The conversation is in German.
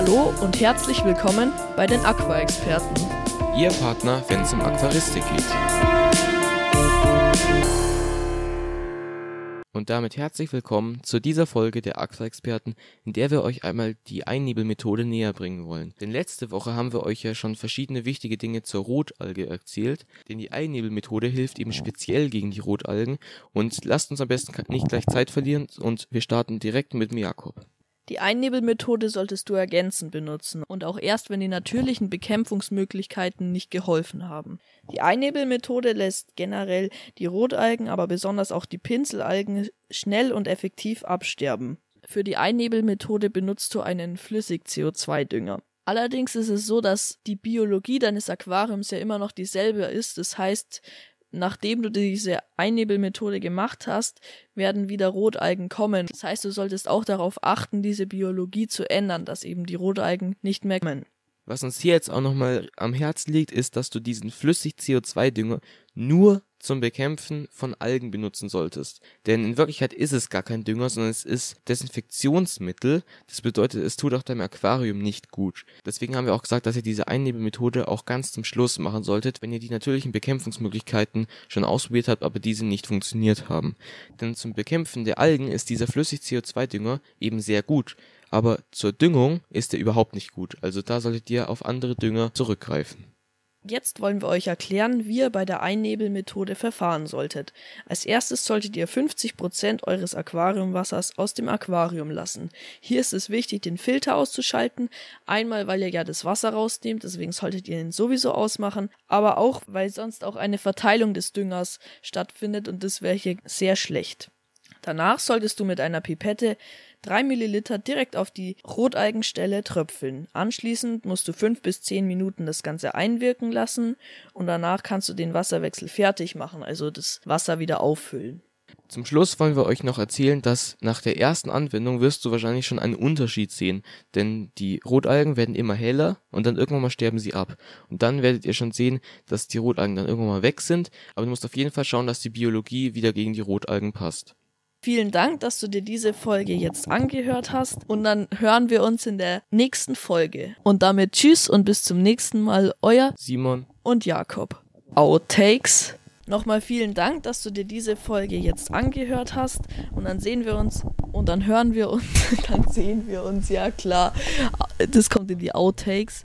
Hallo und herzlich willkommen bei den Aqua-Experten. Ihr Partner, wenn es um Aquaristik geht. Und damit herzlich willkommen zu dieser Folge der Aqua-Experten, in der wir euch einmal die Einnebelmethode näher bringen wollen. Denn letzte Woche haben wir euch ja schon verschiedene wichtige Dinge zur Rotalge erzählt, denn die Einnebelmethode hilft eben speziell gegen die Rotalgen und lasst uns am besten nicht gleich Zeit verlieren und wir starten direkt mit Jakob. Die Einnebelmethode solltest du ergänzend benutzen und auch erst, wenn die natürlichen Bekämpfungsmöglichkeiten nicht geholfen haben. Die Einnebelmethode lässt generell die Rotalgen, aber besonders auch die Pinselalgen schnell und effektiv absterben. Für die Einnebelmethode benutzt du einen Flüssig-CO2-Dünger. Allerdings ist es so, dass die Biologie deines Aquariums ja immer noch dieselbe ist. Das heißt, nachdem du diese Einnebelmethode gemacht hast, werden wieder Rotalgen kommen. Das heißt, du solltest auch darauf achten, diese Biologie zu ändern, dass eben die Rotalgen nicht mehr kommen. Was uns hier jetzt auch nochmal am Herzen liegt, ist, dass du diesen Flüssig-CO2-Dünger nur zum Bekämpfen von Algen benutzen solltest. Denn in Wirklichkeit ist es gar kein Dünger, sondern es ist Desinfektionsmittel. Das bedeutet, es tut auch deinem Aquarium nicht gut. Deswegen haben wir auch gesagt, dass ihr diese Einnebelmethode auch ganz zum Schluss machen solltet, wenn ihr die natürlichen Bekämpfungsmöglichkeiten schon ausprobiert habt, aber diese nicht funktioniert haben. Denn zum Bekämpfen der Algen ist dieser Flüssig-CO2-Dünger eben sehr gut aber zur Düngung ist er überhaupt nicht gut. Also da solltet ihr auf andere Dünger zurückgreifen. Jetzt wollen wir euch erklären, wie ihr bei der Einnebelmethode verfahren solltet. Als erstes solltet ihr 50% eures Aquariumwassers aus dem Aquarium lassen. Hier ist es wichtig, den Filter auszuschalten. Einmal, weil ihr ja das Wasser rausnehmt, deswegen solltet ihr ihn sowieso ausmachen, aber auch, weil sonst auch eine Verteilung des Düngers stattfindet und das wäre hier sehr schlecht. Danach solltest du mit einer Pipette 3 Milliliter direkt auf die Rotalgenstelle tröpfeln. Anschließend musst du 5 bis 10 Minuten das Ganze einwirken lassen und danach kannst du den Wasserwechsel fertig machen, also das Wasser wieder auffüllen. Zum Schluss wollen wir euch noch erzählen, dass nach der ersten Anwendung wirst du wahrscheinlich schon einen Unterschied sehen, denn die Rotalgen werden immer heller und dann irgendwann mal sterben sie ab. Und dann werdet ihr schon sehen, dass die Rotalgen dann irgendwann mal weg sind, aber du musst auf jeden Fall schauen, dass die Biologie wieder gegen die Rotalgen passt. Vielen Dank, dass du dir diese Folge jetzt angehört hast und dann hören wir uns in der nächsten Folge. Und damit tschüss und bis zum nächsten Mal, euer Simon und Jakob. Outtakes. Nochmal vielen Dank, dass du dir diese Folge jetzt angehört hast und dann sehen wir uns und dann hören wir uns, dann sehen wir uns, ja klar. Das kommt in die Outtakes.